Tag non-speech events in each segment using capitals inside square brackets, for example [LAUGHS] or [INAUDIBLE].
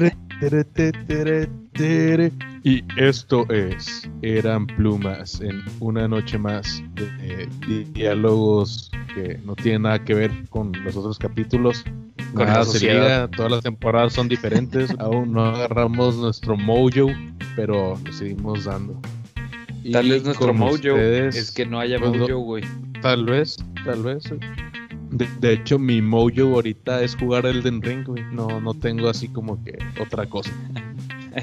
one. Y esto es Eran Plumas en una noche más de, de diálogos que no tienen nada que ver con los otros capítulos. Con Nada la sociedad. liga, todas las temporadas son diferentes. [LAUGHS] Aún no agarramos nuestro mojo, pero lo seguimos dando. Tal vez nuestro mojo ustedes, es que no haya pues, mojo, güey. Tal vez, tal vez. De, de hecho, mi mojo ahorita es jugar Elden Ring, güey. No, no tengo así como que otra cosa. [LAUGHS]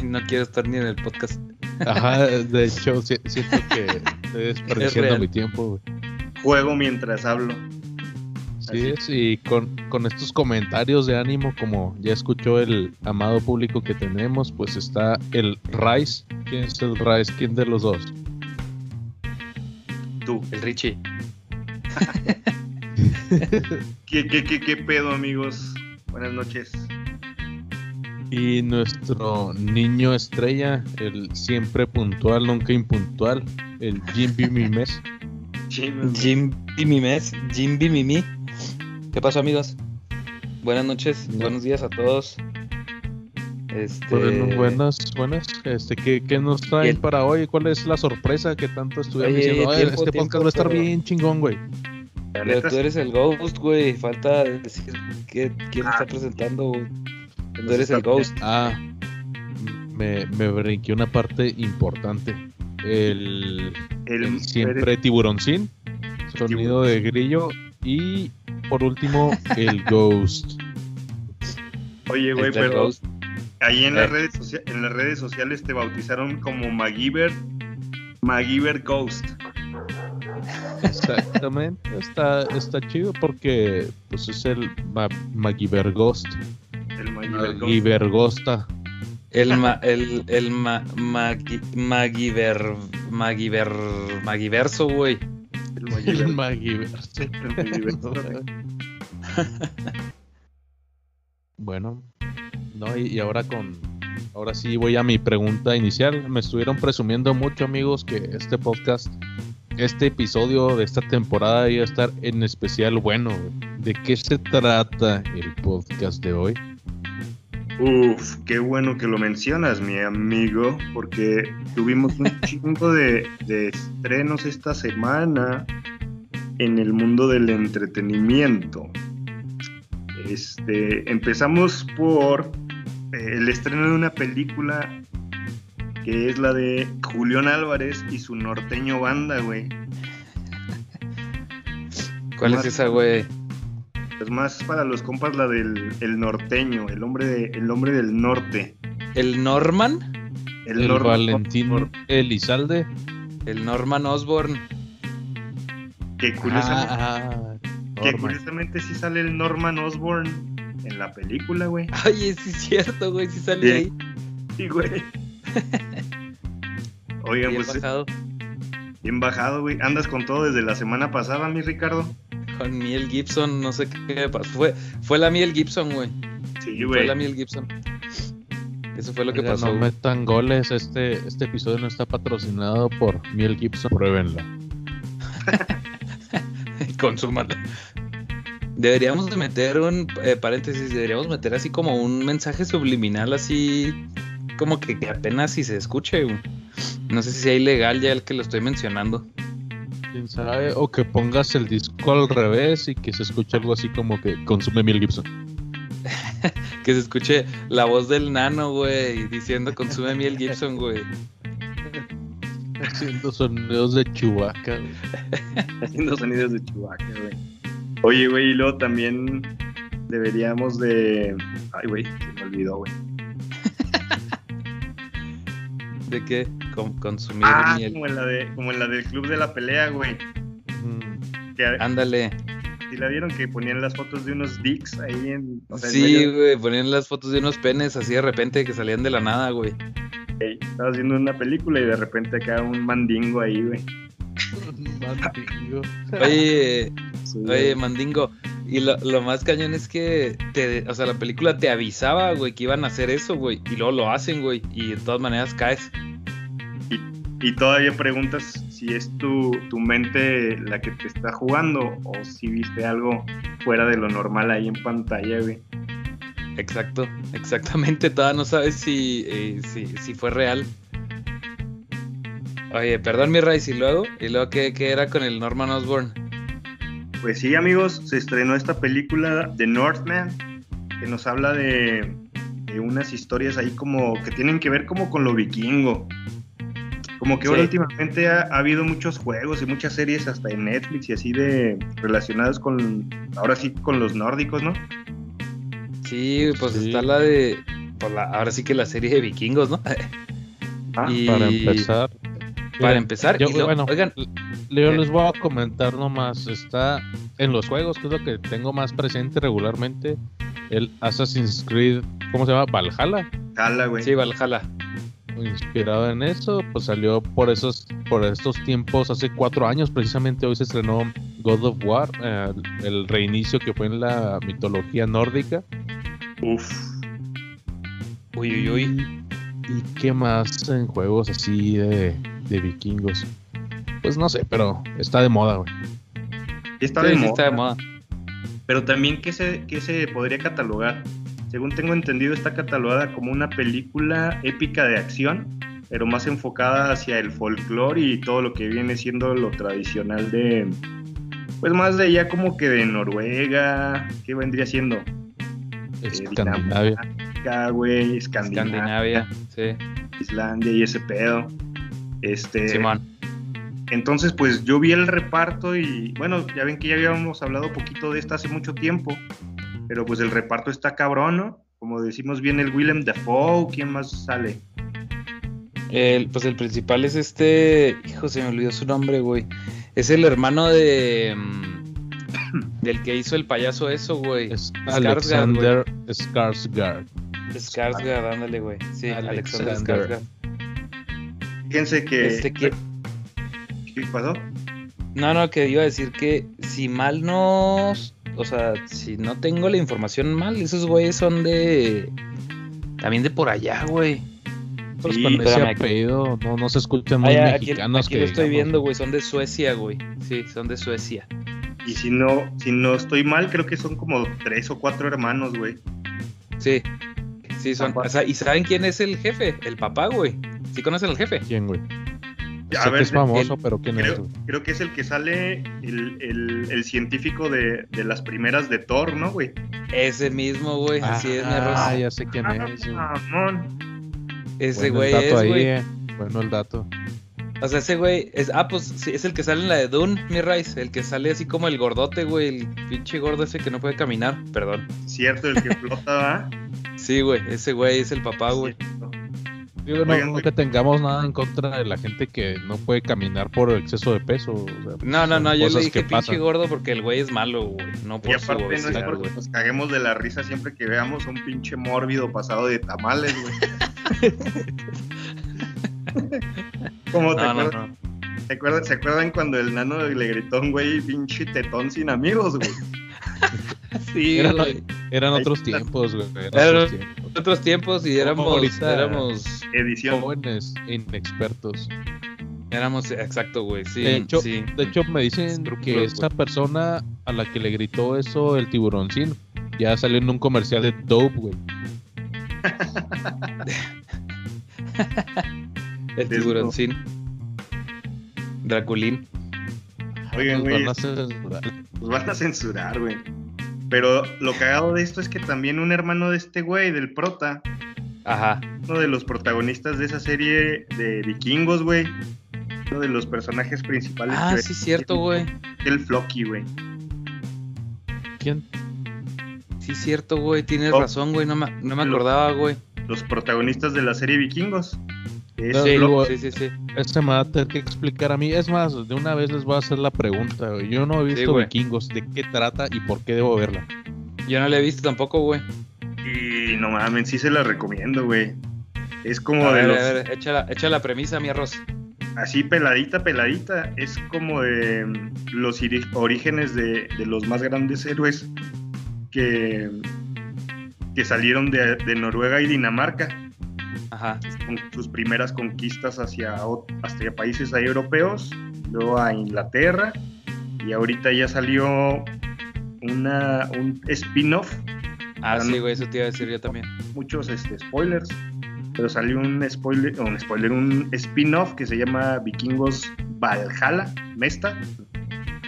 No quiero estar ni en el podcast. Ajá, de hecho, si- siento que [LAUGHS] estoy desperdiciando mi tiempo, güey. Juego mientras hablo. Sí, Así. es, y con, con estos comentarios de ánimo, como ya escuchó el amado público que tenemos, pues está el Rice. ¿Quién es el Rice? ¿Quién de los dos? Tú. El Richie. [LAUGHS] [LAUGHS] ¿Qué, qué, qué, qué pedo, amigos? Buenas noches. Y nuestro niño estrella, el siempre puntual, nunca impuntual, el Jimmy [LAUGHS] Mimes. Jim, Jim Bimimes. Jim Bimimi. ¿Qué pasó, amigos? Buenas noches, No. buenos días a todos. Este... Bueno, buenas, buenas. Este, ¿qué, qué nos traen para hoy? ¿Cuál es la sorpresa que tanto estuvieron diciendo? "Ay, tiempo, este tiempo, podcast va a estar pero- bien chingón, güey. Pero tú eres el Ghost, güey. Falta decir que, quién Ah. está presentando, güey. Tú eres el Ghost. Ah, me, me brinqué una parte importante. El, el, el siempre tiburoncín, sonido de grillo y por último el ghost. Oye, güey, pero Ghost. ahí en las, Eh. redes en las redes sociales te bautizaron como MacGyver, MacGyver Ghost. Exactamente, está, está chido porque pues es el Ma-. El Ghosta. El, ma, el, el ma, Magi- Magiver, Magiver, Magiverso, güey. El El. MacGyver. El. [LAUGHS] Bueno, no, y, y ahora con. Ahora sí voy a mi pregunta inicial. Me estuvieron presumiendo mucho, amigos, que este podcast, este episodio de esta temporada iba a estar en especial bueno. ¿De qué se trata el podcast de hoy? Uf, qué bueno que lo mencionas, mi amigo, porque tuvimos un [LAUGHS] chingo de, de estrenos esta semana en el mundo del entretenimiento. Este, empezamos por eh, el estreno de una película que es la de Julián Álvarez y su norteño banda, güey. ¿Cuál Más- es esa, güey? Es más para los compas la del el norteño, el hombre de, el hombre del norte. ¿El Norman? El, nor- Valentín nor- Elizalde. El Norman Osborn. que curiosamente Ah, Que Norman. curiosamente sí sale el Norman Osborn en la película, güey. Oye, sí es cierto, güey, sí sale ahí. Sí, güey. [LAUGHS] Oigan, Bien pues bajado. bien bajado, güey. Andas con todo desde la semana pasada, mi Ricardo. Con Miel Gibson, no sé qué pasó. Fue, fue la Miel Gibson, güey. Sí, Fue güey. la Miel Gibson. Eso fue lo que pasó. No güey. metan goles. Este, este episodio no está patrocinado por Miel Gibson. Pruébenla. [LAUGHS] Consúmala. Deberíamos de meter un eh, paréntesis, deberíamos meter así como un mensaje subliminal, así como que, que apenas si se escuche. güey. No sé si sea ilegal ya el que lo estoy mencionando. ¿Quién sabe? O que pongas el disco al revés y que se escuche algo así como que consume Miel Gibson. [LAUGHS] Que se escuche la voz del nano, güey, diciendo consume miel Gibson, güey. Haciendo sonidos de Chewbacca. güey. [LAUGHS] Haciendo sonidos de Chewbacca, güey. Oye, güey, y luego también deberíamos de... Ay, güey, se me olvidó, güey. ¿De qué? Con- consumir Ah, miel. como en, la de, como en la del Club de la Pelea, güey. Mm, Que Ándale. si la vieron que ponían las fotos de unos dicks ahí en... o sea, en Sí, medio- güey, ponían las fotos de unos penes así de repente que salían de la nada, güey. Ey, Estabas viendo una película y de repente acá un mandingo ahí, güey. [LAUGHS] Mandingo. Oye, Sí, oye. Mandingo. Y lo, lo más cañón es que, te, o sea, la película te avisaba, güey, que iban a hacer eso, güey. Y luego lo hacen, güey. Y de todas maneras caes. y todavía preguntas si es tu, tu mente la que te está jugando o si viste algo fuera de lo normal ahí en pantalla, güey. Exacto, exactamente. Todavía no sabes si, eh, si, si fue real. Oye, perdón mi Rice, y luego, y luego ¿qué, qué era con el Norman Osborn? Pues sí, amigos, se estrenó esta película The Northman, que nos habla de, de unas historias ahí como que tienen que ver como con lo vikingo. Como que ahora últimamente ha, ha habido muchos juegos y muchas series hasta en Netflix y así de relacionadas con, ahora sí, con los nórdicos, ¿no? Sí, pues Sí. está la de. pues la- ahora sí que la serie de vikingos, ¿no? Ah, [LAUGHS] Y- Para empezar. Para empezar, yo, y lo- bueno, oigan, yo les voy a comentar nomás. Está en los juegos, que es lo que tengo más presente regularmente. El Assassin's Creed, ¿cómo se llama? Valhalla. jala, güey. sí, Valhalla. Inspirado en eso, pues salió por esos, por estos tiempos, hace cuatro años precisamente. Hoy se estrenó God of War, eh, el reinicio que fue en la mitología nórdica. Uf. Uy, uy, uy. ¿Y qué más en juegos así de, de vikingos? Pues no sé, pero está de moda, güey. Está Sí, de sí moda. está de moda. Pero también, ¿qué se, qué se podría catalogar? Según tengo entendido, está catalogada como una película épica de acción, pero más enfocada hacia el folclore y todo lo que viene siendo lo tradicional de. Pues más de allá, como que de Noruega. ¿Qué vendría siendo? Eh, Escandinavia. Güey, Escandinavia, Escandinavia, sí. Islandia y ese pedo. Este, Simón. Entonces, pues yo vi el reparto y bueno, ya ven que ya habíamos hablado poquito de esta hace mucho tiempo, pero pues el reparto está cabrón, ¿no? Como decimos bien el Willem Dafoe, ¿quién más sale? El, pues el principal es este. Hijo, se me olvidó su nombre, güey. Es el hermano de. del que hizo el payaso eso, güey. Es Alexander Skarsgård. Skarsgård, ándale, güey. Sí, Alexander Alexander. Skarsgård. Fíjense que... Este que. ¿Qué pasó? No, no, que iba a decir que si mal no. O sea, si no tengo la información mal, esos güeyes son de. También de por allá, güey. Pues Sí, ese aquí- apellido no, no se escuchan muy aquí mexicanos aquí que lo estoy digamos. viendo, güey. Son de Suecia, güey. Sí, son de Suecia. Y si no, si no estoy mal, creo que son como tres o cuatro hermanos, güey. Sí. Sí, son. Papá. O sea, ¿y saben quién es el jefe? El papá, güey. ¿Sí conocen al jefe? ¿Quién, güey? Sé ver, que es famoso, el- pero ¿quién es? Creo, güey? creo que es el que sale el, el- el científico de, de las primeras de Thor, ¿no, güey? Ese mismo, güey. Así es, mi Ah, arroz. ya sé quién es. Ah, mamón. Ese Bueno güey el dato es, ahí, güey. eh. Bueno el dato. O sea, ese güey es. Ah, pues sí, es el que sale en la de Dune, mi Rice. El que sale así como el gordote, güey. El pinche gordo ese que no puede caminar. Perdón. Cierto, el que flota, ¿va? [LAUGHS] Sí, güey. Ese güey es el papá, güey. Digo, no, Oigan, no güey. que tengamos nada en contra de la gente que no puede caminar por exceso de peso. o sea, No, no, no. Yo le dije que pinche pasan. gordo porque el güey es malo, güey. No Y por su aparte no es porque güey. nos caguemos de la risa siempre que veamos un pinche mórbido pasado de tamales, güey. [LAUGHS] ¿Cómo te, No, no, acuerdas- no. ¿te acuerdas- ¿Se acuerdan cuando el nano le gritó a un güey pinche tetón sin amigos, güey? [LAUGHS] Sí, Eran, otros tiempos, güey. eran Eran otros tiempos. Otros tiempos y éramos. Éramos. Edición. Jóvenes e inexpertos. Éramos. Exacto, güey. Sí, de, hecho, sí. de hecho, me dicen que esa persona a la que le gritó eso, el tiburoncín, ya salió en un comercial de Dope, güey. [LAUGHS] El tiburoncín. Draculín. Oigan, Nos güey, censurar. Los van a censurar, güey. Pero lo cagado de esto es que también un hermano de este güey, del prota, Ajá. uno de los protagonistas de esa serie de vikingos, güey. Uno de los personajes principales. Ah, sí, cierto, güey. El Flocky, güey. ¿Quién? Sí, cierto, güey. Tienes Oh. razón, güey. No me, no me Lo- acordaba, güey. Los protagonistas de la serie Vikingos. Es No, Sí, digo, sí, sí, sí. Este me va a tener que explicar a mí. Es más, de una vez les voy a hacer la pregunta. güey. Yo no he visto güey. vikingos. ¿De qué trata y por qué debo verla? Yo no la he visto tampoco, güey. Y no mames, sí se la recomiendo, güey. Es como A de ver, los. a ver, echa la, echa la premisa, mi arroz. Así peladita, peladita. Es como de mm, los orígenes de, de los más grandes héroes que, que salieron de, de Noruega y Dinamarca. Ajá. con sus primeras conquistas hacia, hacia países europeos, luego a Inglaterra, y ahorita ya salió una, un spin-off, Ah, sí, güey, eso te iba a decir yo también. muchos este, spoilers, pero salió un spoiler, un spoiler, un spin-off que se llama Vikingos Valhalla, Mesta,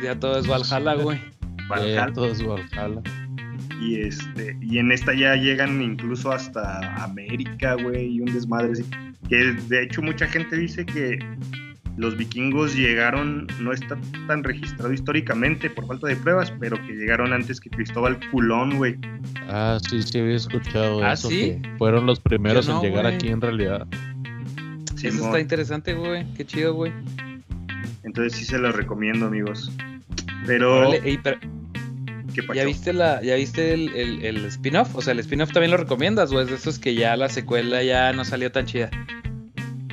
Ya todo es Valhalla, güey. Valhalla, Eh, todo es Valhalla. Y este, y en esta ya llegan incluso hasta América, güey, y un desmadre así. Que de hecho mucha gente dice que los vikingos llegaron, no está tan registrado históricamente por falta de pruebas, pero que llegaron antes que Cristóbal Culón, güey. Ah, sí, sí, había escuchado ¿Ah, eso. sí? que fueron los primeros no, en llegar aquí en realidad. Eso Simón. está interesante, güey. Qué chido, güey. Entonces sí se los recomiendo, amigos. Pero, Órale, ey, pero, ¿qué pasó? ¿Ya viste, la, ¿ya viste el, el- el spin-off? O sea, el spin-off también lo recomiendas, güey. Es de esos que ya la secuela ya no salió tan chida.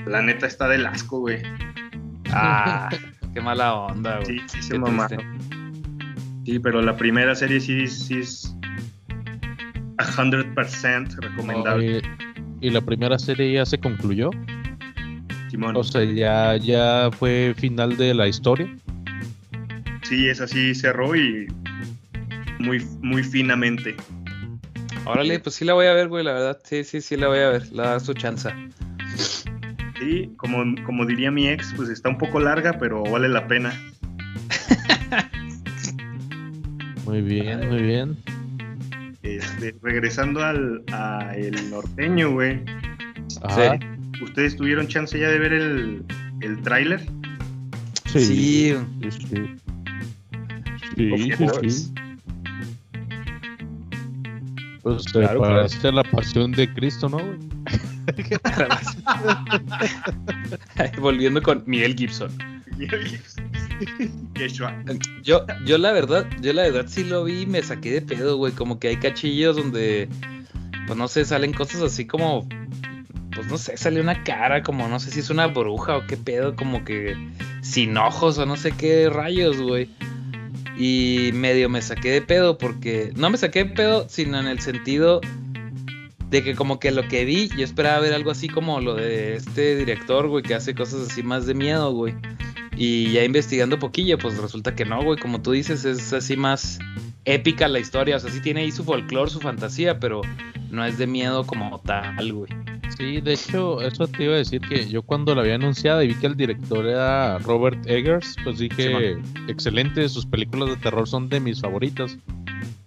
La neta está del asco, güey. [LAUGHS] Ah, qué mala onda, güey. Sí, sí se triste. Sí, pero la primera serie sí, sí es 100% recomendable. ¿Y la primera serie ya se concluyó? Simón. O sea, ya, ya fue final de la historia. Sí, es así, cerró y muy, muy finamente. Órale, pues sí la voy a ver, güey, la verdad. Sí, sí, sí la voy a ver. La da su chance. Sí, como, como diría mi ex, pues está un poco larga, pero vale la pena. [LAUGHS] Muy bien, muy bien. Este, regresando al a el norteño, güey. Ajá. ¿Ustedes tuvieron chance ya de ver el, el tráiler? Sí. Sí. Sí, sí. Sí, Pues se Claro, parece a la pasión de Cristo, ¿no? güey? [LAUGHS] Volviendo con Miguel Gibson. Yeshua. Yo, yo la verdad, yo la verdad sí lo vi y me saqué de pedo, güey. Como que hay cachillos donde, pues no sé, salen cosas así como, pues no sé, sale una cara como, no sé si es una bruja o qué pedo, como que sin ojos o no sé qué rayos, güey. Y medio me saqué de pedo porque, no me saqué de pedo, sino en el sentido de que como que lo que vi, yo esperaba ver algo así como lo de este director, güey, que hace cosas así más de miedo, güey. Y ya investigando poquillo, pues resulta que no, güey. Como tú dices, es así más épica la historia. O sea, sí tiene ahí su folclore, su fantasía, pero no es de miedo como tal, güey. Sí, de hecho, eso te iba a decir que yo cuando la había anunciado y vi que el director era Robert Eggers, pues dije, excelente, sus películas de terror son de mis favoritas.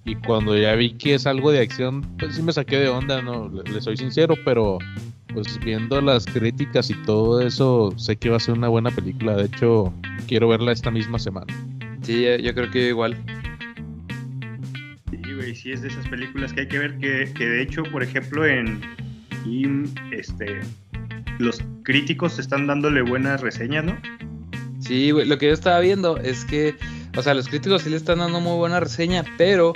Y cuando ya vi que es algo de acción, pues sí me saqué de onda, no, le, le soy sincero, pero pues viendo las críticas y todo eso, sé que va a ser una buena película. De hecho, quiero verla esta misma semana. Sí, yo, yo creo que igual. Sí, güey, sí es de esas películas que hay que ver que, que de hecho, por ejemplo, en IM, este, los críticos están dándole buenas reseñas, ¿no? Sí, güey. Lo que yo estaba viendo es que, o sea, los críticos sí le están dando muy buena reseña, pero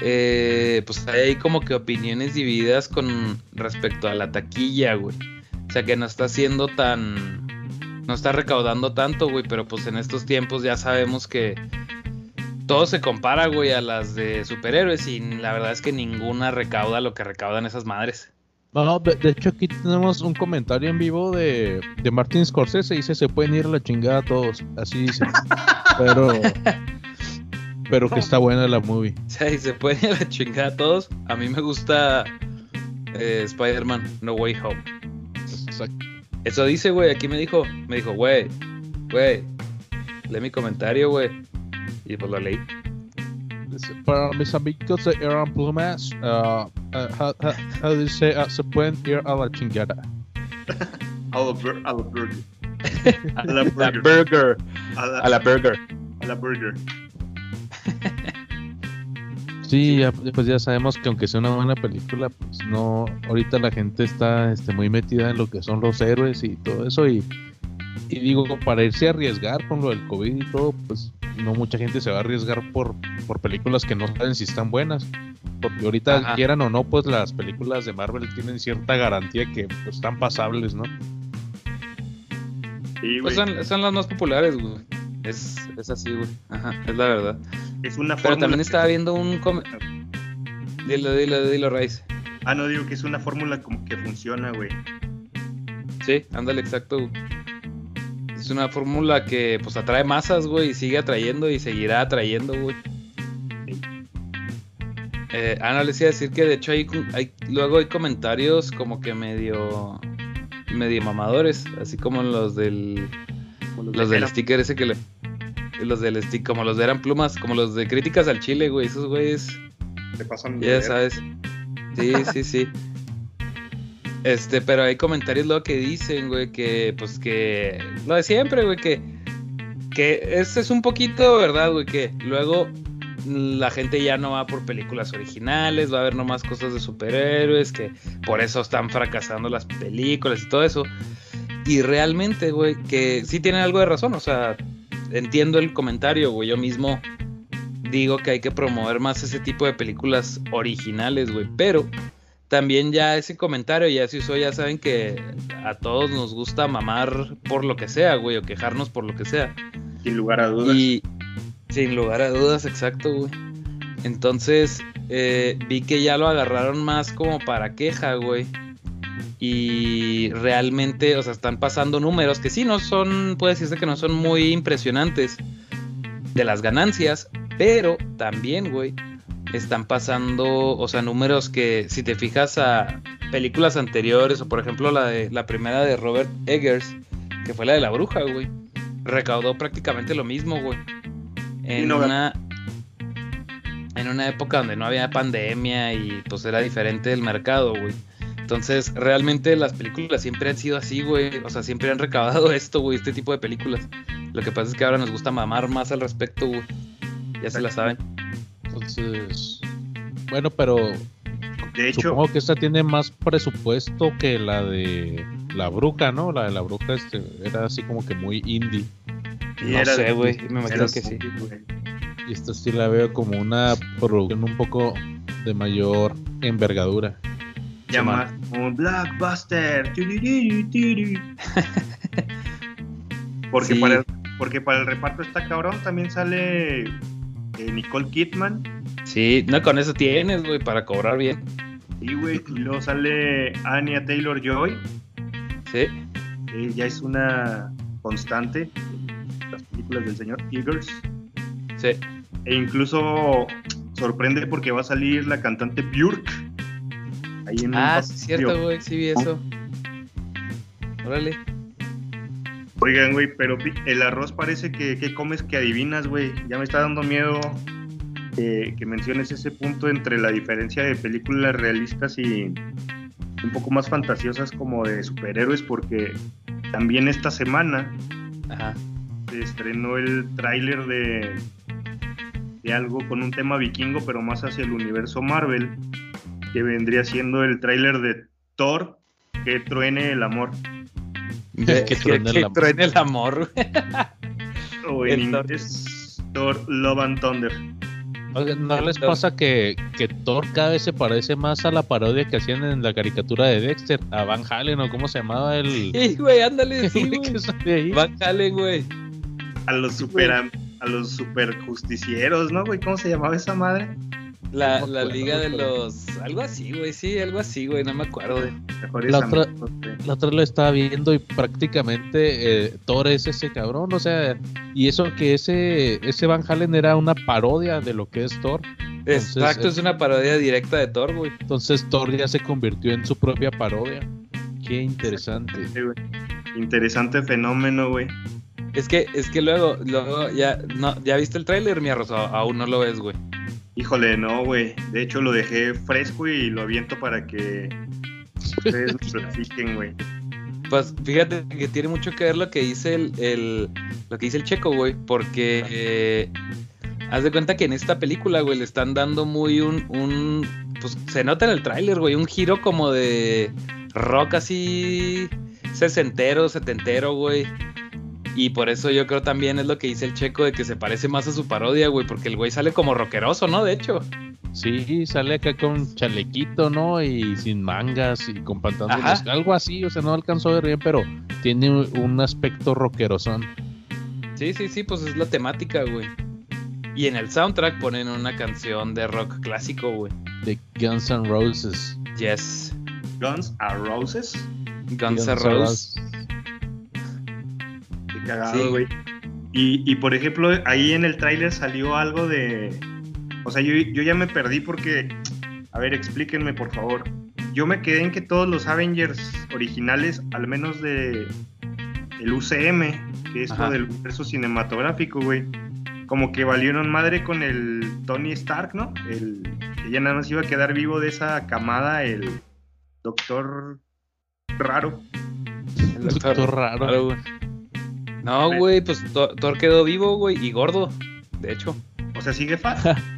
eh, pues hay como que opiniones divididas con respecto a la taquilla, güey. O sea, que no está siendo tan. No está recaudando tanto, güey, pero pues en estos tiempos ya sabemos que todo se compara, güey, a las de superhéroes y la verdad es que ninguna recauda lo que recaudan esas madres. No, de, de hecho aquí tenemos un comentario en vivo de, de Martin Scorsese, dice se pueden ir a la chingada todos, así dice. [LAUGHS] pero pero que está buena la movie. Y se pueden ir a la chingada a todos. A mí me gusta eh, Spider-Man No Way Home. Exacto. Eso dice, güey. Aquí me dijo, me dijo, güey, güey, lee mi comentario, güey. Y pues lo leí. Dice, Para mis amigos de Eran Plumas, uh, uh, how, how, how do you say, uh, se pueden ir a la chingada. [LAUGHS] A la, bur- a la burger. [LAUGHS] A la burger. burger. A la, A la burger. a la burger. Sí, ya, pues ya sabemos que aunque sea una buena película, pues no, ahorita la gente está este, muy metida en lo que son los héroes y todo eso y, y digo, para irse a arriesgar con lo del COVID y todo, pues no mucha gente se va a arriesgar por, por películas que no saben si están buenas. Porque ahorita, Ajá. quieran o no, pues las películas de Marvel tienen cierta garantía que pues, están pasables, ¿no? Sí, güey. Pues son, son las más populares, güey. Es, es así, güey. Ajá, es la verdad. Es una Pero fórmula. también que- estaba viendo un... com- Dilo, dilo, dilo, Raiz. Ah, no digo que es una fórmula como que funciona, güey. Sí, ándale, exacto. güey. Es una fórmula que pues atrae masas, güey, y sigue atrayendo y seguirá atrayendo, güey. Eh, no, les iba a decir que de hecho hay, hay- luego hay comentarios como que medio medio mamadores, así como los del Como los de del sticker ese que le los del stick como los de eran plumas, como los de críticas al chile, güey, esos güeyes Se pasan ya sabes. Sí, sí, sí. Este, pero hay comentarios luego que dicen, güey, que pues que lo de siempre, güey, que que ese es un poquito verdad, güey, que luego la gente ya no va por películas originales, va a ver nomás cosas de superhéroes, que por eso están fracasando las películas y todo eso. Y realmente, güey, que sí tienen algo de razón, o sea, entiendo el comentario, güey, yo mismo digo que hay que promover más ese tipo de películas originales, güey. Pero también ya ese comentario ya se usó, ya saben que a todos nos gusta mamar por lo que sea, güey, o quejarnos por lo que sea. Sin lugar a dudas. Y sin lugar a dudas, exacto, güey. Entonces eh, vi que ya lo agarraron más como para queja, güey. Y realmente, o sea, están pasando números que sí no son, puede decirse que no son muy impresionantes de las ganancias, pero también, güey, están pasando, o sea, números que si te fijas a películas anteriores, o por ejemplo la de la primera de Robert Eggers, que fue la de la bruja, güey, recaudó prácticamente lo mismo, güey. En no una en una época donde no había pandemia y pues era diferente el mercado, güey. Entonces, realmente las películas siempre han sido así, güey. O sea, siempre han recaudado [LAUGHS] esto, güey, este tipo de películas. Lo que pasa es que ahora nos gusta mamar más al respecto, güey. Ya se la saben. Entonces, bueno, pero de hecho, supongo que esta tiene más presupuesto que la de la bruja, ¿no? La de la bruja este, era así como que muy indie. y no era- sé, güey. Me imagino que sí. güey. Y esta sí la veo como una producción un poco de mayor envergadura. Llama un blockbuster. Turururu, turu. [LAUGHS] Porque, Sí. para el, porque para el reparto está cabrón. También sale eh, Nicole Kidman. Sí, no con eso tienes, güey, para cobrar bien. Y, güey, y luego sale Anya Taylor Joy. Sí. ya es una constante en las películas del señor Eagers. Sí. E incluso sorprende porque va a salir la cantante Björk. Ahí en Ah, sí, pasillo. cierto, güey. Sí vi eso. Órale. Oigan, güey, pero el arroz parece que, que comes que adivinas, güey. Ya me está dando miedo eh, que menciones ese punto entre la diferencia de películas realistas y un poco más fantasiosas como de superhéroes, porque también esta semana Ajá. se estrenó el tráiler de, de algo con un tema vikingo, pero más hacia el universo Marvel, que vendría siendo el tráiler de Thor, que truene el amor. De- [LAUGHS] Que truene el que amor. truene el amor, güey. [LAUGHS] O en El Thor. inglés, Thor Love and Thunder. ¿No les pasa que, que Thor cada vez se parece más a la parodia que hacían en la caricatura de Dexter? A Van Halen o cómo se llamaba el... [LAUGHS] Sí, güey, ándale, sí, güey? Van Halen, güey. A los super, a los super justicieros, ¿no, güey? ¿Cómo se llamaba esa madre? La, la liga de los. Algo así, güey, sí, algo así, güey, no me acuerdo. Mejores La otra- amigos. La otra lo estaba viendo y prácticamente eh, Thor es ese cabrón, o sea, y eso que ese, ese Van Halen era una parodia de lo que es Thor. Entonces, Exacto, eh, es una parodia directa de Thor, güey. Entonces Thor ya se convirtió en su propia parodia. Qué interesante. Interesante fenómeno, güey. Es que, es que luego, luego, ya, no, ¿ya viste el tráiler, mi arroz? Aún no lo ves, güey. Híjole, no, güey. De hecho, lo dejé fresco y lo aviento para que ustedes lo [LAUGHS] platiquen, güey. Pues fíjate que tiene mucho que ver lo que dice el, el- lo que dice el checo, güey, porque eh, haz de cuenta que en esta película, güey, le están dando muy un, un pues se nota en el tráiler, güey, un giro como de rock así sesentero, setentero, güey. Y por eso yo creo también es lo que dice el checo de que se parece más a su parodia, güey, porque el güey sale como rockeroso, ¿no? De hecho. Sí, sale acá con chalequito, ¿no? Y sin mangas y con pantalones. Ajá. Algo así, o sea, no alcanzó a ver bien, pero tiene un- un aspecto rockerosón. Sí, sí, sí, pues es la temática, güey. Y en el soundtrack ponen una canción de rock clásico, güey. De Guns N' Roses. Yes. Guns N' Roses. Guns N' Roses. Cagado, güey. Y, y, por ejemplo, ahí en el tráiler salió algo de... O sea, yo, yo ya me perdí porque... A ver, explíquenme, por favor. Yo me quedé en que todos los Avengers originales, al menos de el UCM, que es lo del universo cinematográfico, güey, como que valieron madre con el Tony Stark, ¿no? El que ya nada más iba a quedar vivo de esa camada, el Doctor Raro. El Doctor, Raro. güey. No, güey, pues Thor quedó vivo, güey, y gordo, de hecho. O sea, sigue fat. [LAUGHS]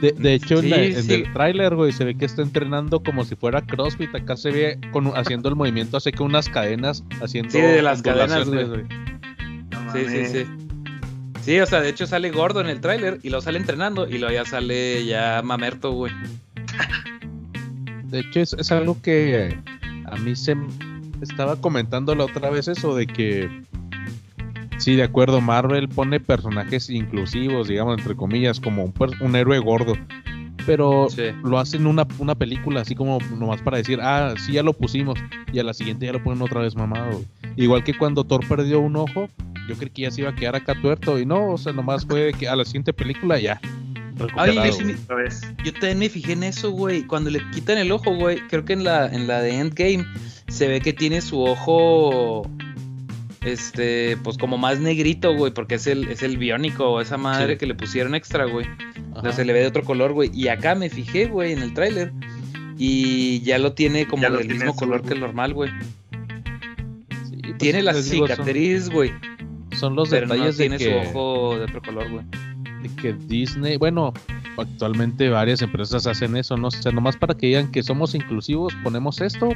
De, de, hecho, sí, en, sí. el tráiler, güey, se ve que está entrenando como si fuera CrossFit. Acá se ve con, haciendo el movimiento, hace que unas cadenas haciendo. Sí, de las cadenas, güey. No, sí, sí, sí. Sí, o sea, de hecho sale gordo en el tráiler y lo sale entrenando y luego ya sale ya mamerto, güey. De hecho, es, es, algo que a mí se estaba comentando la otra vez eso de que Sí, de acuerdo, Marvel pone personajes inclusivos, digamos, entre comillas, como un, un héroe gordo. Pero sí. lo hacen una, una película así como nomás para decir, ah, sí, ya lo pusimos. Y a la siguiente ya lo ponen otra vez mamado. Igual que cuando Thor perdió un ojo, yo creí que ya se iba a quedar acá tuerto. Y no, o sea, nomás fue que a la siguiente película ya. Ay, yo, sí me, yo también me fijé en eso, güey. Cuando le quitan el ojo, güey, creo que en la, en la de Endgame se ve que tiene su ojo este, pues como más negrito, güey, porque es el, es el biónico, esa madre sí. que le pusieron extra, güey. Entonces se le ve de otro color, güey. Y acá me fijé, güey, en el tráiler. Y ya lo tiene como ya del mismo color que el normal, güey. Sí, pues tiene la cicatriz, güey. Son los pero detalles no tiene de que, su ojo de otro color, güey. De que Disney, bueno, actualmente varias empresas hacen eso, ¿no? O sea, nomás para que digan que somos inclusivos, ponemos esto,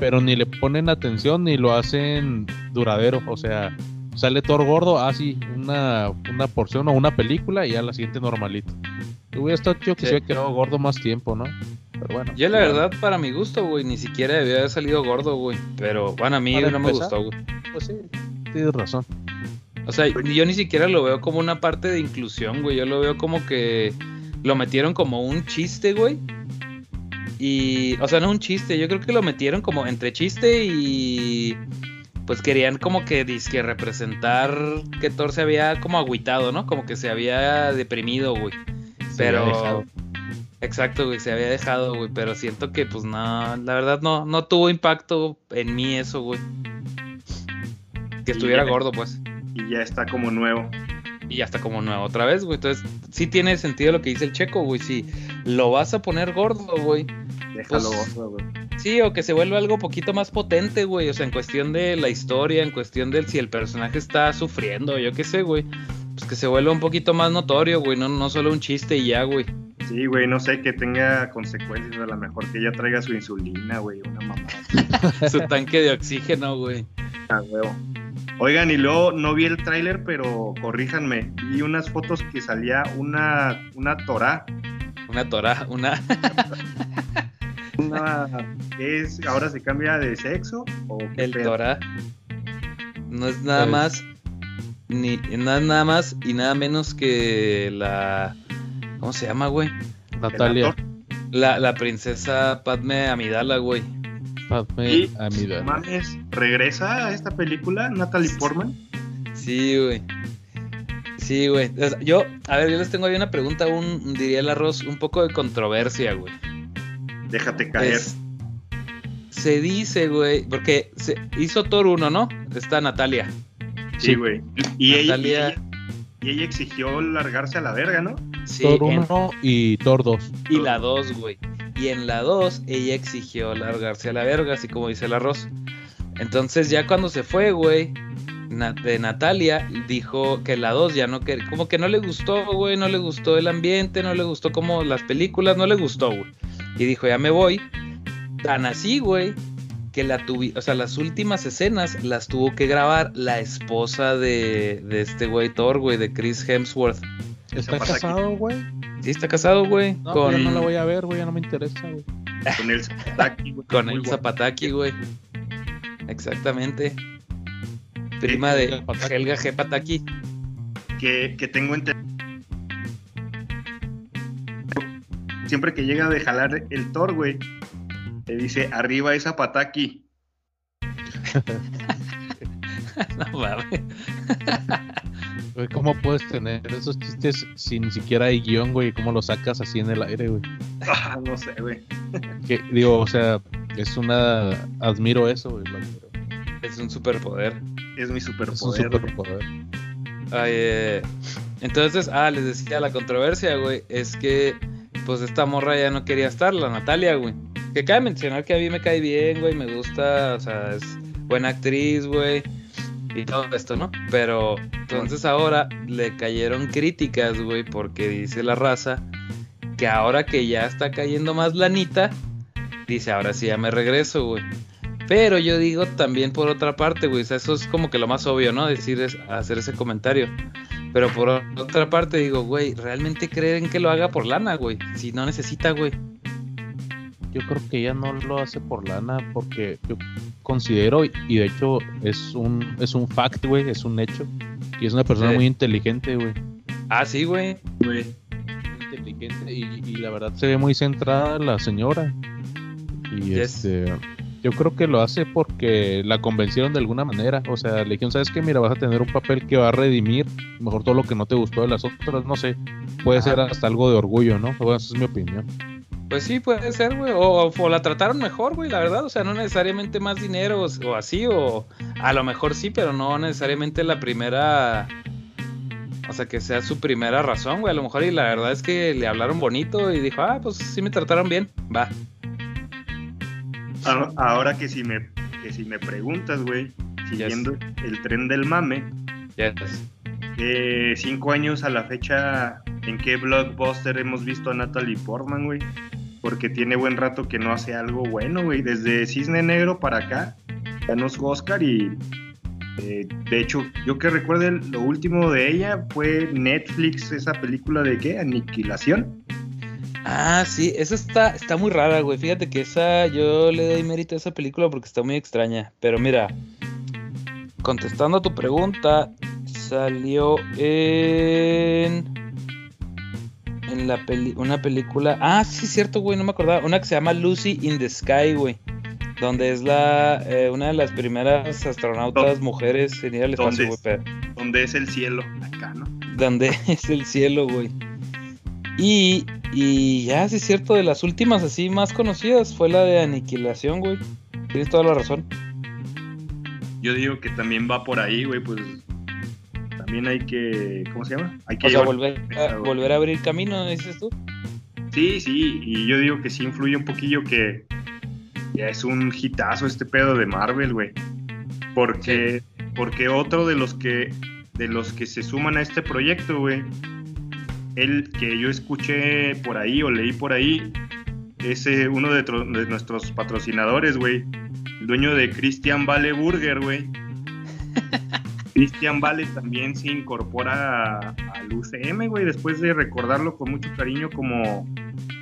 pero ni le ponen atención ni lo hacen duradero. O sea, sale Thor gordo, así ah, una, una porción o una película y ya la siguiente normalito. Hubiera estado chido que sí. se hubiera quedado gordo más tiempo, ¿no? Pero bueno. Yo la bueno. verdad, para mi gusto, güey, ni siquiera debía haber salido gordo, güey. Pero bueno, a mí no me gustó, güey. Pues sí, tienes razón. O sea, yo ni siquiera lo veo como una parte de inclusión, güey. Yo lo veo como que lo metieron como un chiste, güey. Y, o sea, no un chiste, yo creo que lo metieron como entre chiste y pues querían como que disque representar que Thor se había como agüitado, ¿no? Como que se había deprimido, güey. Pero exacto, güey, se había dejado, güey, pero siento que pues no, la verdad no no tuvo impacto en mí eso, güey. Que estuviera ya, gordo, pues. Y ya está como nuevo. Y ya está como nuevo otra vez, güey. Entonces, sí tiene sentido lo que dice el checo, güey. Si lo vas a poner gordo, güey. Déjalo Pues, gordo, güey. Sí, o que se vuelva algo poquito más potente, güey. O sea, en cuestión de la historia, en cuestión del si el personaje está sufriendo, yo qué sé, güey. Pues que se vuelva un poquito más notorio, güey. No, no solo un chiste y ya, güey. Sí, güey, no sé, que tenga consecuencias. A lo mejor que ella traiga su insulina, güey, una mamá. [LAUGHS] Su tanque de oxígeno, güey. Ah, huevo. Oigan, y luego no vi el tráiler, pero corríjanme. Vi unas fotos que salía una, una Torah. Una tora, una. Una, ¿qué es? ¿Ahora se cambia de sexo? ¿O qué El pedo? Torah. No es nada Pues- más. Ni es nada más y nada menos que la. ¿Cómo se llama, güey? Natalia, La, la princesa Padme Amidala, güey. Padme Y- Amidala. Mames, ¿regresa a esta película Natalie Portman? Sí, güey. Sí, güey. O sea, yo, a ver, yo les tengo ahí una pregunta, un, diría el arroz, un poco de controversia, güey. Déjate caer. Es- se dice, güey, porque se hizo Thor 1, ¿no? Está Natalia. Sí, güey. Y ella, y, Natalia- ella, y ella exigió largarse a la verga, ¿no? Sí, Thor en- 1 y Thor 2. y la 2, güey. Y en la 2 ella exigió largarse a la verga, así como dice el arroz. Entonces ya cuando se fue, güey, de Natalia dijo que la 2 ya no quería, como que no le gustó, güey, no le gustó el ambiente, no le gustó como las películas, no le gustó, güey. Y dijo, ya me voy. Tan así, güey, que la tuvi, o sea, las últimas escenas las tuvo que grabar la esposa de, de este güey Thor, güey, de Chris Hemsworth. ¿Está casado, güey? Sí, está casado, güey, No, con, pues ya no la voy a ver, güey, ya no me interesa, güey. Con el Zapataki, güey. con el. Zapataki, güey. Exactamente. Prima de Helga Pataki. Helga G. Pataki. Que, que tengo entendido. Siempre que llega de jalar el Thor, güey, te dice, arriba esa Pataki. [LAUGHS] no mames. Güey, ¿cómo puedes tener esos chistes si ni siquiera hay guion, güey? ¿Cómo los sacas así en el aire, güey? Ah, no sé, güey. Que, digo, o sea, es una... Admiro eso, güey. lo admiro. Es un superpoder. Es mi Es un superpoder. superpoder. Ay, eh, entonces, ah, les decía, la controversia, güey, es que pues esta morra ya no quería estar, la Natalia, güey. Que cabe mencionar que a mí me cae bien, güey, me gusta, o sea, es buena actriz, güey, y todo esto, ¿no? Pero entonces ahora le cayeron críticas, güey, porque dice la raza que ahora que ya está cayendo más lanita, dice, ahora sí ya me regreso, güey. Pero yo digo también por otra parte, güey, o sea, eso es como que lo más obvio, ¿no? Decir, es, hacer ese comentario. Pero por otra parte digo, güey, ¿realmente creen que lo haga por lana, güey? Si no necesita, güey. Yo creo que ella no lo hace por lana porque yo considero, y de hecho es un, es un fact, güey, es un hecho, y es una persona Sí. muy inteligente, güey. Ah, sí, güey. Inteligente y, y la verdad se ve muy centrada la señora. Y Yes. este, yo creo que lo hace porque la convencieron de alguna manera. O sea, le dijeron, ¿sabes qué? Mira, vas a tener un papel que va a redimir mejor todo lo que no te gustó de las otras, no sé. Puede Ajá. ser hasta algo de orgullo, ¿no? Bueno, esa es mi opinión. Pues sí, puede ser, güey. O, o la trataron mejor, güey, la verdad. O sea, no necesariamente más dinero o, o así, o a lo mejor sí, pero no necesariamente la primera. O sea, que sea su primera razón, güey. A lo mejor, y la verdad es que le hablaron bonito y dijo, ah, pues sí me trataron bien. Va. Ahora que si me, que si me preguntas, güey, siguiendo el tren del mame, Yes. eh, cinco años a la fecha, ¿en qué blockbuster hemos visto a Natalie Portman, güey? Porque tiene buen rato que no hace algo bueno, güey. Desde Cisne Negro para acá, ganó su Oscar y, eh, de hecho, yo que recuerde, lo último de ella fue Netflix, esa película de qué, Aniquilación. Ah, sí, esa está, está muy rara, güey. Fíjate que esa, yo le doy mérito a esa película porque está muy extraña. Pero mira, contestando a tu pregunta, salió en. En la peli una película. Ah, sí, cierto, güey, no me acordaba. Una que se llama Lucy in the Sky, güey. Donde es la eh, una de las primeras astronautas mujeres en ir al ¿Dónde espacio, güey. pero- donde es el cielo, acá, ¿no? donde [LAUGHS] es el cielo, güey. Y, y ya, sí es cierto, de las últimas así más conocidas fue la de Aniquilación, güey. Tienes toda la razón. Yo digo que también va por ahí, güey, pues también hay que, ¿cómo se llama? Hay que O sea, volver a, volver a abrir camino, dices tú. Sí, sí, y yo digo que sí influye un poquillo que ya es un hitazo este pedo de Marvel, güey. Porque, porque otro de los que de los que se suman a este proyecto, güey, el que yo escuché por ahí o leí por ahí, es eh, uno de nuestros patrocinadores, güey. El dueño de Christian Vale Burger, güey. [LAUGHS] Christian Vale también se incorpora al UCM, güey, después de recordarlo con mucho cariño como,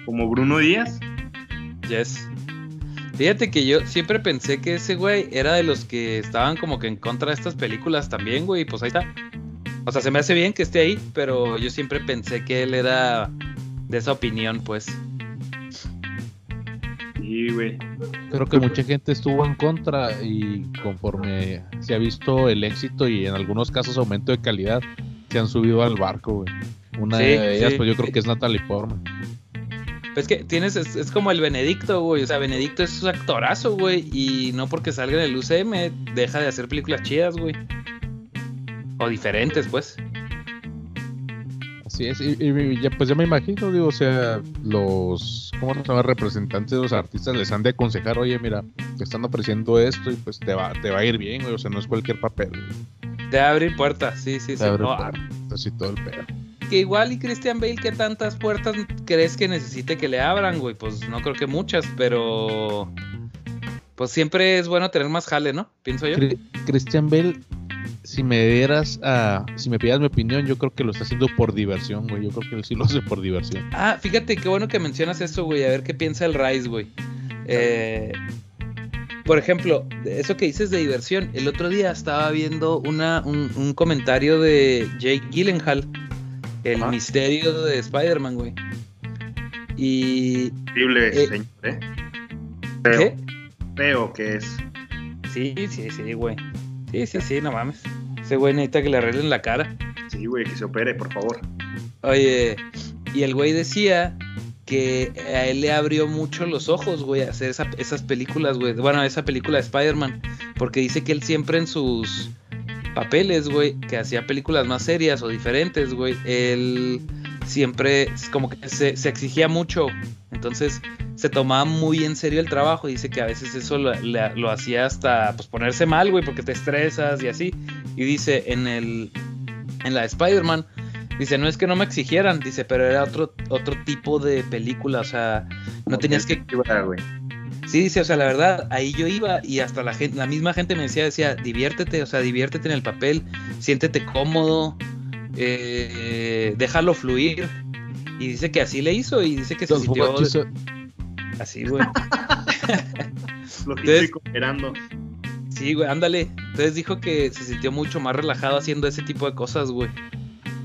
como Bruno Díaz. Yes. Fíjate que yo siempre pensé que ese güey era de los que estaban como que en contra de estas películas también, güey. Pues ahí está. O sea, se me hace bien que esté ahí, pero yo siempre pensé que él era de esa opinión, pues. Sí, güey. Creo que mucha gente estuvo en contra y conforme se ha visto el éxito y en algunos casos aumento de calidad, se han subido al barco, güey. Una Sí, de ellas, sí. pues yo creo que es Natalie Portman. Pues que tienes, es, es como el Benedicto, güey. O sea, Benedicto es un actorazo, güey. Y no porque salga en el UCM deja de hacer películas chidas, güey. O diferentes, pues. Así es, y, y ya, pues ya me imagino, digo, o sea, los, ¿cómo se llama? Representantes de los artistas les han de aconsejar, oye, mira, te están ofreciendo esto y pues te va, te va a ir bien, o sea, no es cualquier papel. Te abre puertas, sí, sí, sí. Te abre No, puertas y todo el pedo. que igual y Christian Bale, ¿qué tantas puertas crees que necesite que le abran, güey? Pues no creo que muchas, pero. Pues siempre es bueno tener más jale, ¿no? Pienso yo. Christian Bale, si me dieras a, si me pidas mi opinión, yo creo que lo está haciendo por diversión, güey, yo creo que él sí lo hace por diversión. Ah, fíjate, qué bueno que mencionas eso, güey. A ver qué piensa el Rice, güey. Eh, por ejemplo, eso que dices de diversión. El otro día estaba viendo una, un, un comentario de Jake Gyllenhaal, el Ajá. misterio de Spider-Man, güey. Y. Horrible, Eh, señor, ¿eh? Feo, ¿Qué? feo que es. Sí, sí, sí, güey. Sí, sí, sí, no mames. Ese güey necesita que le arreglen la cara. Sí, güey, que se opere, por favor. Oye, y el güey decía que a él le abrió mucho los ojos, güey, a hacer esa- esas películas, güey. Bueno, esa película de Spider-Man. Porque dice que él siempre en sus papeles, güey, que hacía películas más serias o diferentes, güey, él siempre como que se, se exigía mucho. Entonces se tomaba muy en serio el trabajo. y Dice que a veces eso lo, lo hacía hasta pues, ponerse mal, güey, porque te estresas y así. Y dice en el en la de Spider-Man, dice, no es que no me exigieran, dice, pero era otro, otro tipo de película, o sea, no tenías que... Sí, dice, o sea, la verdad, ahí yo iba y hasta la gente, la misma gente me decía, decía, diviértete, o sea, diviértete en el papel, siéntete cómodo, eh, déjalo fluir. Y dice que así le hizo y dice que se sintió así, güey. [LAUGHS] Flojito y cooperando. Sí, güey, ándale. Entonces dijo que se sintió mucho más relajado haciendo ese tipo de cosas, güey.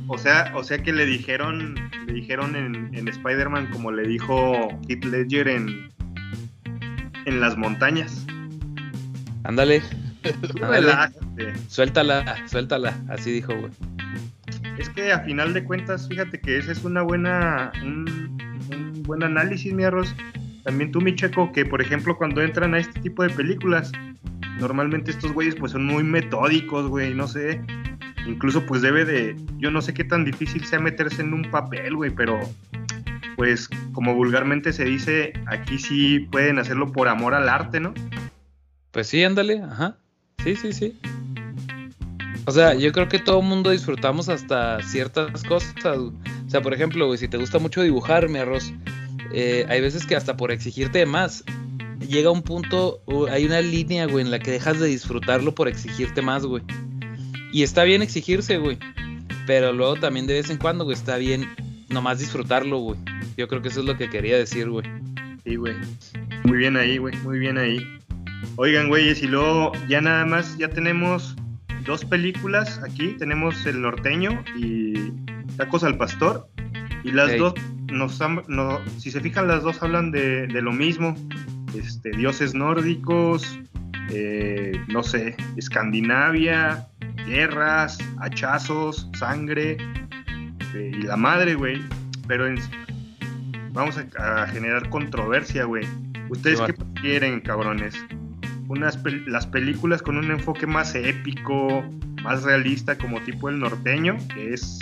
O sea, o sea que le dijeron, le dijeron en, en Spider-Man como le dijo Heath Ledger en, en las montañas. Ándale. [LAUGHS] Relájate. Suéltala, suéltala, así dijo, güey. Es que a final de cuentas, fíjate que ese es una buena, un, un buen análisis, mi arroz. También tú, mi checo, que por ejemplo cuando entran a este tipo de películas, normalmente estos güeyes pues son muy metódicos, güey, no sé. Incluso pues debe de, yo no sé qué tan difícil sea meterse en un papel, güey, pero pues como vulgarmente se dice, aquí sí pueden hacerlo por amor al arte, ¿no? Pues sí, ándale, ajá. Sí, sí, sí. O sea, yo creo que todo el mundo disfrutamos hasta ciertas cosas. O sea, por ejemplo, güey, si te gusta mucho dibujar, mi arroz, eh, hay veces que hasta por exigirte más, llega un punto, hay una línea, güey, en la que dejas de disfrutarlo por exigirte más, güey. Y está bien exigirse, güey. Pero luego también de vez en cuando, güey, está bien nomás disfrutarlo, güey. Yo creo que eso es lo que quería decir, güey. Sí, güey. Muy bien ahí, güey, muy bien ahí. Oigan, güeyes, y luego ya nada más, ya tenemos dos películas aquí. Tenemos El Norteño y Tacos al Pastor. Y las dos, nos, no, si se fijan, las dos hablan de, de lo mismo. Este, dioses nórdicos, eh, no sé, Escandinavia, guerras, hachazos, sangre eh, y la madre, güey. Pero en- vamos a, a generar controversia, güey. ¿Ustedes qué va. prefieren, cabrones? Unas pel- las películas con un enfoque más épico, más realista, como tipo El Norteño, que es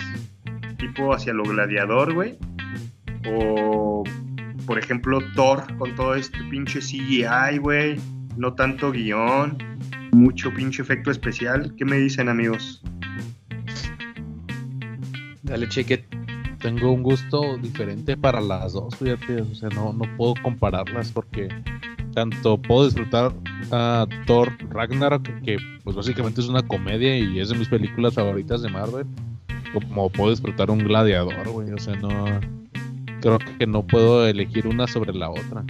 tipo hacia lo gladiador, güey. O, por ejemplo, Thor, con todo este pinche CGI, güey. No tanto guion, mucho pinche efecto especial. ¿Qué me dicen, amigos? Dale, cheque. tengo un gusto diferente para las dos, fíjate, o sea, no, no puedo compararlas porque tanto puedo disfrutar a Thor Ragnarok, que pues básicamente es una comedia y es de mis películas favoritas de Marvel, como puedo disfrutar un gladiador, güey, o sea, no creo que no puedo elegir una sobre la otra.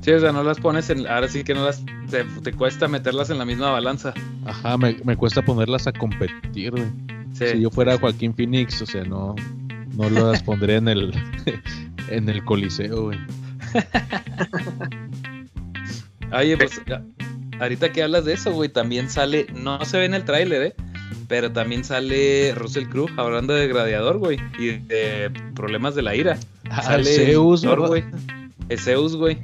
Sí, o sea, no las pones en. Ahora sí que no las. Te, te cuesta meterlas en la misma balanza. Ajá, me, me cuesta ponerlas a competir, güey. Sí. si yo fuera Joaquín Phoenix, o sea, no, no las pondría en el [LAUGHS] en el coliseo, güey. [LAUGHS] Oye, pues. Ahorita que hablas de eso, güey, también sale. No se ve en el tráiler, ¿eh? Pero también sale Russell Crowe hablando de gladiador, güey. Y de problemas de la ira. [LAUGHS] Ah, sale Zeus, güey. Es Zeus, güey.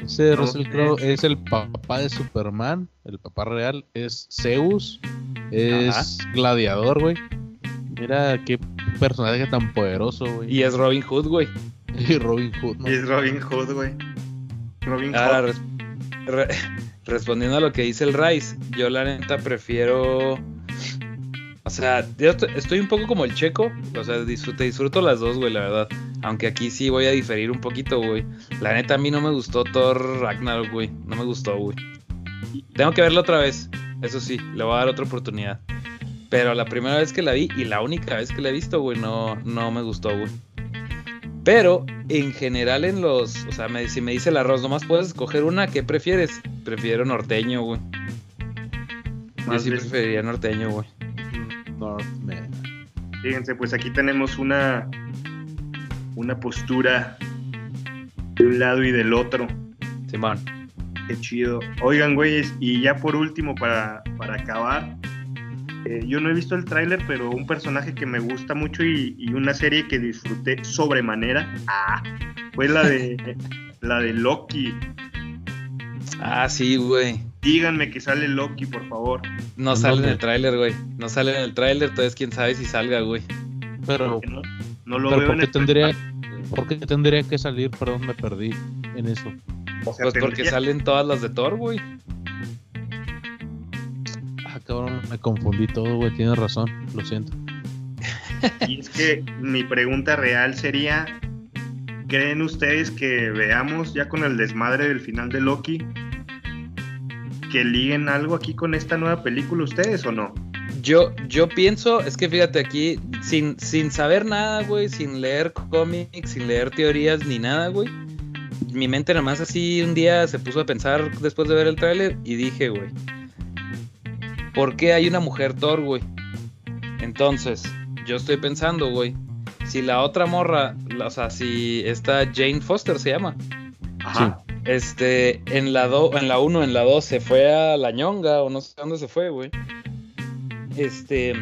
Ese No, Russell Crowe es- es el papá de Superman, el papá real es Zeus, es gladiador, güey. Mira qué personaje tan poderoso, güey. Y es Robin Hood, güey. Y Robin Hood, ¿no? Y es Robin Hood, güey. Robin Ahora, Hood. res- re- respondiendo a lo que dice el Rice, yo la neta prefiero. O sea, yo est- estoy un poco como el checo. O sea, disfruto, disfruto las dos, güey, la verdad. Aunque aquí sí voy a diferir un poquito, güey. La neta, a mí no me gustó Thor Ragnarok, güey. No me gustó, güey. Tengo que verla otra vez. Eso sí, le voy a dar otra oportunidad. Pero la primera vez que la vi y la única vez que la he visto, güey, no, no me gustó, güey. Pero en general en los, o sea, me, si me dice el arroz, nomás puedes escoger una, ¿qué prefieres? Prefiero norteño, güey. Yo sí preferiría norteño, güey. Northman. Fíjense, pues aquí tenemos una, una postura de un lado y del otro. Simón. Qué chido. Oigan, güeyes, y ya por último, para, para acabar, eh, yo no he visto el tráiler, pero un personaje que me gusta mucho y, y, una serie que disfruté sobremanera, ah, fue la de, [LAUGHS] la de Loki. Ah, sí, güey. Díganme que sale Loki, por favor. No sale en el tráiler, güey. No sale en el tráiler, entonces quién sabe si salga, güey. Pero, No, no lo pero veo ¿por qué tendría, ¿por qué tendría que salir? Perdón, me perdí en eso. o sea, Pues porque salen todas las de Thor, güey. Ah, cabrón, me confundí todo, güey. Tienes razón, lo siento. Y es que mi pregunta real sería, ¿creen ustedes que veamos ya con el desmadre del final de Loki que liguen algo aquí con esta nueva película ustedes o no? Yo, yo pienso, es que fíjate aquí, sin, sin saber nada, güey, sin leer cómics, sin leer teorías ni nada, güey. Mi mente nada más así un día se puso a pensar después de ver el tráiler y dije, güey, ¿por qué hay una mujer Thor, güey? Entonces, yo estoy pensando, güey, si la otra morra, o sea, si esta Jane Foster se llama, Ajá. este, en la do, en la 1, en la 2 se fue a la ñonga o no sé dónde se fue, güey. Este,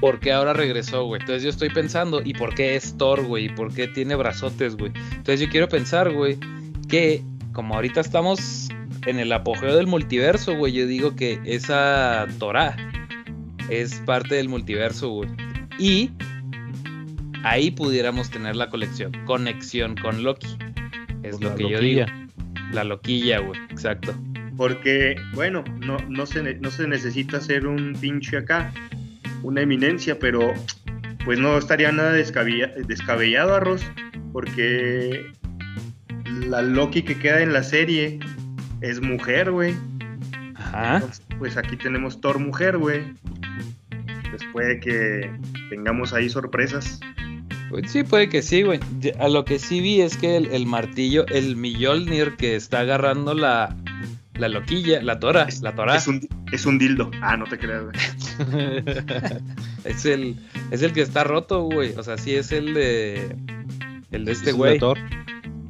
¿por qué ahora regresó, güey? Entonces yo estoy pensando, ¿y por qué es Thor, güey? ¿Y por qué tiene brazotes, güey? Entonces yo quiero pensar, güey, que como ahorita estamos en el apogeo del multiverso, güey, yo digo que esa Torah es parte del multiverso, güey. Y ahí pudiéramos tener la colección, conexión con Loki. Es Pues lo que yo digo. La loquilla, güey, exacto. Porque, bueno, no, no, se, no se necesita ser un pinche acá, una eminencia, pero pues no estaría nada descabella- descabellado, Arroz, porque la Loki que queda en la serie es mujer, güey. Ajá. Entonces, pues aquí tenemos Thor mujer, güey. Pues puede que tengamos ahí sorpresas. Pues sí, puede que sí, güey. A lo que sí vi es que el, el martillo, el Mjolnir que está agarrando la, la loquilla, la tora, la tora, Es un, es un dildo. Ah, no te creas, güey. [LAUGHS] es el, es el que está roto, güey. O sea, sí es el de, el de este Es el güey. Thor.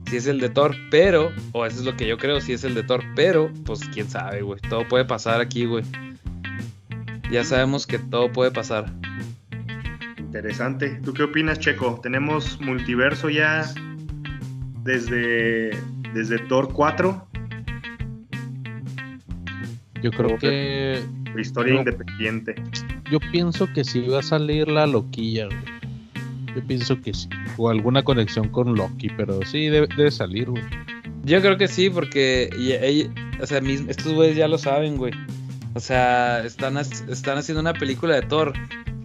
Sí es el de Thor, pero, o eso es lo que yo creo, sí es el de Thor, pero, pues quién sabe, güey. Todo puede pasar aquí, güey. Ya sabemos que todo puede pasar. Interesante. ¿Tú qué opinas, Checo? ¿Tenemos multiverso ya desde, desde Thor 4? Yo creo que. Historia independiente. Yo pienso que sí va a salir la loquilla, güey. Yo pienso que sí. O alguna conexión con Loki, pero sí debe, debe salir, güey. Yo creo que sí, porque ella- o sea, mis- estos güeyes ya lo saben, güey. O sea, están, están haciendo una película de Thor.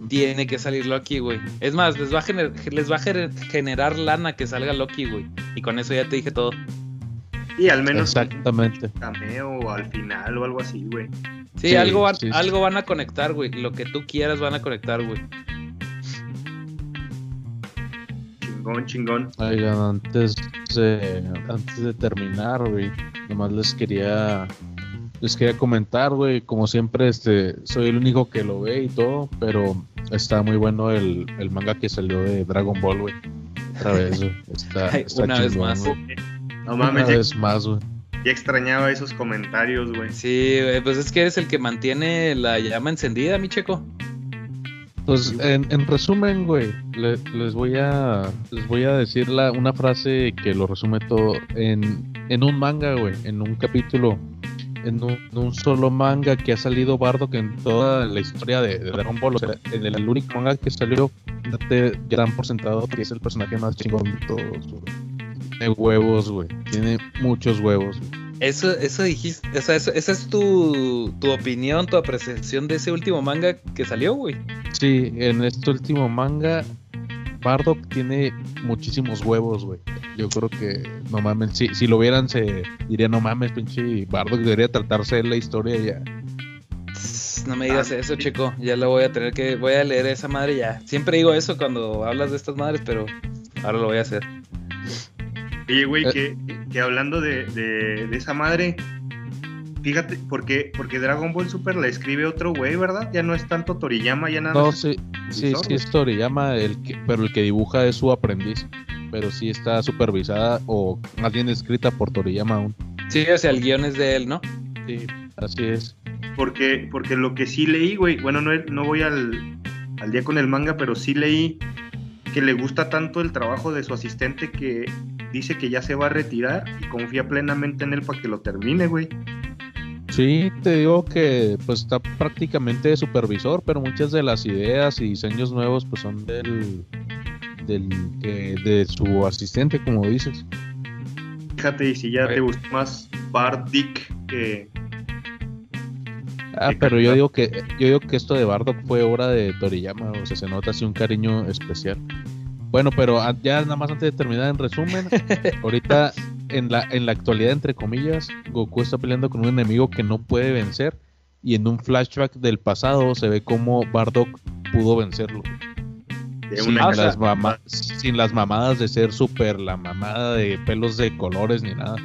Tiene que salir Loki, güey. Es más, les va a, gener- les va a gener- generar lana que salga Loki, güey. Y con eso ya te dije todo. Y al menos Exactamente. un cameo al final o algo así, güey. Sí, Sí, algo, van, sí, sí. algo van a conectar, güey. Lo que tú quieras van a conectar, güey. Chingón, chingón. Oigan, antes de, antes de terminar, güey, nomás les quería les quería comentar, güey, como siempre, este, soy el único que lo ve y todo, pero está muy bueno el, el manga que salió de Dragon Ball, güey. Otra vez, güey. Está, [LAUGHS] una vez más. güey. No Una mames, ya, vez más, güey. ya extrañaba esos comentarios, güey. Sí, güey, pues es que eres el que mantiene la llama encendida, mi checo. Pues en, en resumen, güey, le- les voy a les voy a decir la, una frase que lo resume todo en, en un manga, güey, en un capítulo, en un, en un solo manga que ha salido Bardock en toda la historia de, de Dragon Ball, o sea, en el, el único manga que salió, date gran por sentado que es el personaje más chingón de todos, güey. Tiene huevos, güey, tiene muchos huevos. Eso, eso dijiste, o sea, eso- esa es tu, tu opinión, tu apreciación de ese último manga que salió, güey. Sí, en este último manga, Bardock tiene muchísimos huevos, güey. Yo creo que, no mames, si, si lo vieran se diría, no mames, pinche Bardock debería tratarse de la historia ya. No me digas eso, checo. Ya lo voy a tener que, voy a leer esa madre ya. Siempre digo eso cuando hablas de estas madres, pero ahora lo voy a hacer. Oye, güey, Eh. que, que hablando de, de- de esa madre, fíjate, porque, porque Dragon Ball Super la escribe otro güey, ¿verdad? Ya no es tanto Toriyama, ya nada No, más. sí, sí, sí es Toriyama, el que, pero el que dibuja es su aprendiz. Pero sí está supervisada o más bien escrita por Toriyama aún. Sí, o sea, el guion es de él, ¿no? Sí, así es. Porque, porque lo que sí leí, güey, bueno, no, no voy al, al día con el manga, pero sí leí que le gusta tanto el trabajo de su asistente que dice que ya se va a retirar y confía plenamente en él para que lo termine, güey. Sí, te digo que pues está prácticamente de supervisor, pero muchas de las ideas y diseños nuevos pues son del, del eh, de su asistente, como dices. Fíjate, y si ya te gusta más Bardick que... Ah, pero yo digo que yo digo que esto de Bardock fue obra de Toriyama, o sea, se nota así un cariño especial. Bueno, pero ya nada más antes de terminar en resumen, [LAUGHS] ahorita en la, en la actualidad, entre comillas, Goku está peleando con un enemigo que no puede vencer y en un flashback del pasado se ve como Bardock pudo vencerlo. Sin las, sin, las mamadas de ser super la mamada de pelos de colores ni nada.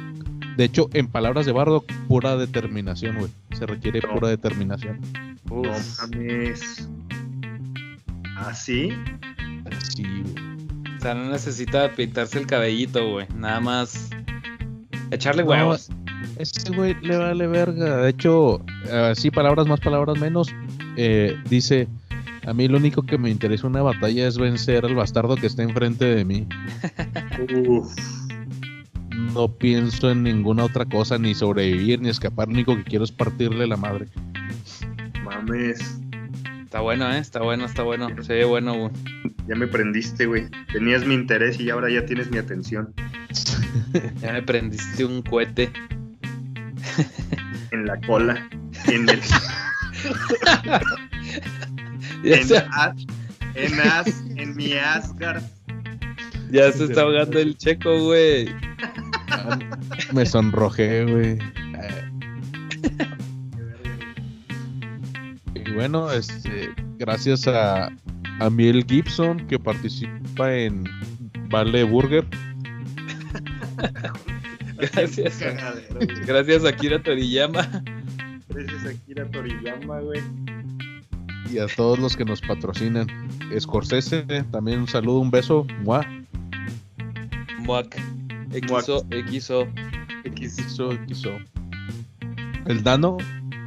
De hecho, en palabras de Bardock, pura determinación, güey. Se requiere pura determinación. No mames. ¿Así? Así, O sea, no necesita pintarse el cabellito, güey. Nada más Echarle huevos. ese güey le vale verga. De hecho, así palabras más, palabras menos. Eh, dice: A mí lo único que me interesa una batalla es vencer al bastardo que está enfrente de mí. No pienso en ninguna otra cosa, ni sobrevivir, ni escapar. Lo único que quiero es partirle la madre. Mames. Está bueno, ¿eh? Está bueno, está bueno. Se ve bueno, güey. Ya me prendiste, güey. Tenías mi interés y ahora ya tienes mi atención. [LAUGHS] ya me prendiste un cohete. en la cola. En el. [LAUGHS] en, en, as, en mi Asgard. Ya se está ahogando el checo, güey. [LAUGHS] Me sonrojé, güey. Bueno, este, gracias a, a Miel Gibson que participa en Vale Burger. [LAUGHS] gracias. gracias a Kira Toriyama. Gracias a Kira Toriyama, güey. Y a todos los que nos patrocinan. Scorsese, también un saludo, un beso. Mua. Muac. XO, XO. XO, XO. El Dano,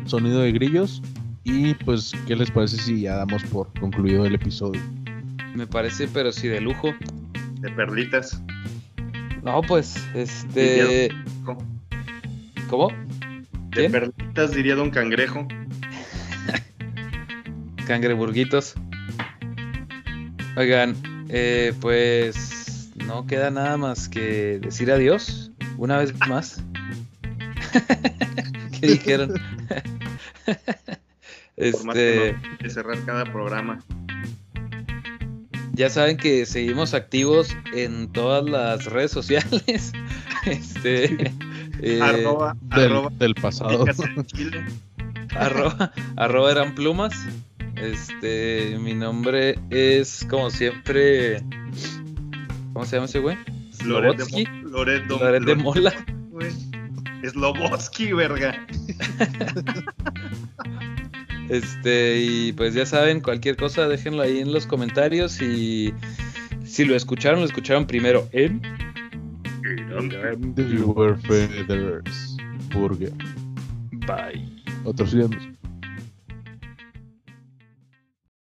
sonido de grillos. Y pues, ¿qué les parece si ya damos por concluido el episodio? Me parece, pero sí de lujo. De perlitas. No, pues, este. ¿Cómo? De perlitas diría Don Cangrejo. [LAUGHS] Cangreburguitos. Oigan, eh, pues no queda nada más que decir adiós una vez más. [LAUGHS] ¿Qué dijeron? [LAUGHS] este... de cerrar cada programa. Ya saben que seguimos activos en todas las redes sociales. [LAUGHS] este, eh, arroba, del, pasado. arroba, arroba eran plumas. Este, mi nombre es como siempre. ¿Cómo se llama ese güey? Loret de, de Mola. Slobotsky, verga. [LAUGHS] Este, y pues ya saben, cualquier cosa déjenlo ahí en los comentarios y si lo escucharon, lo escucharon primero en Burger. Bye. Otros.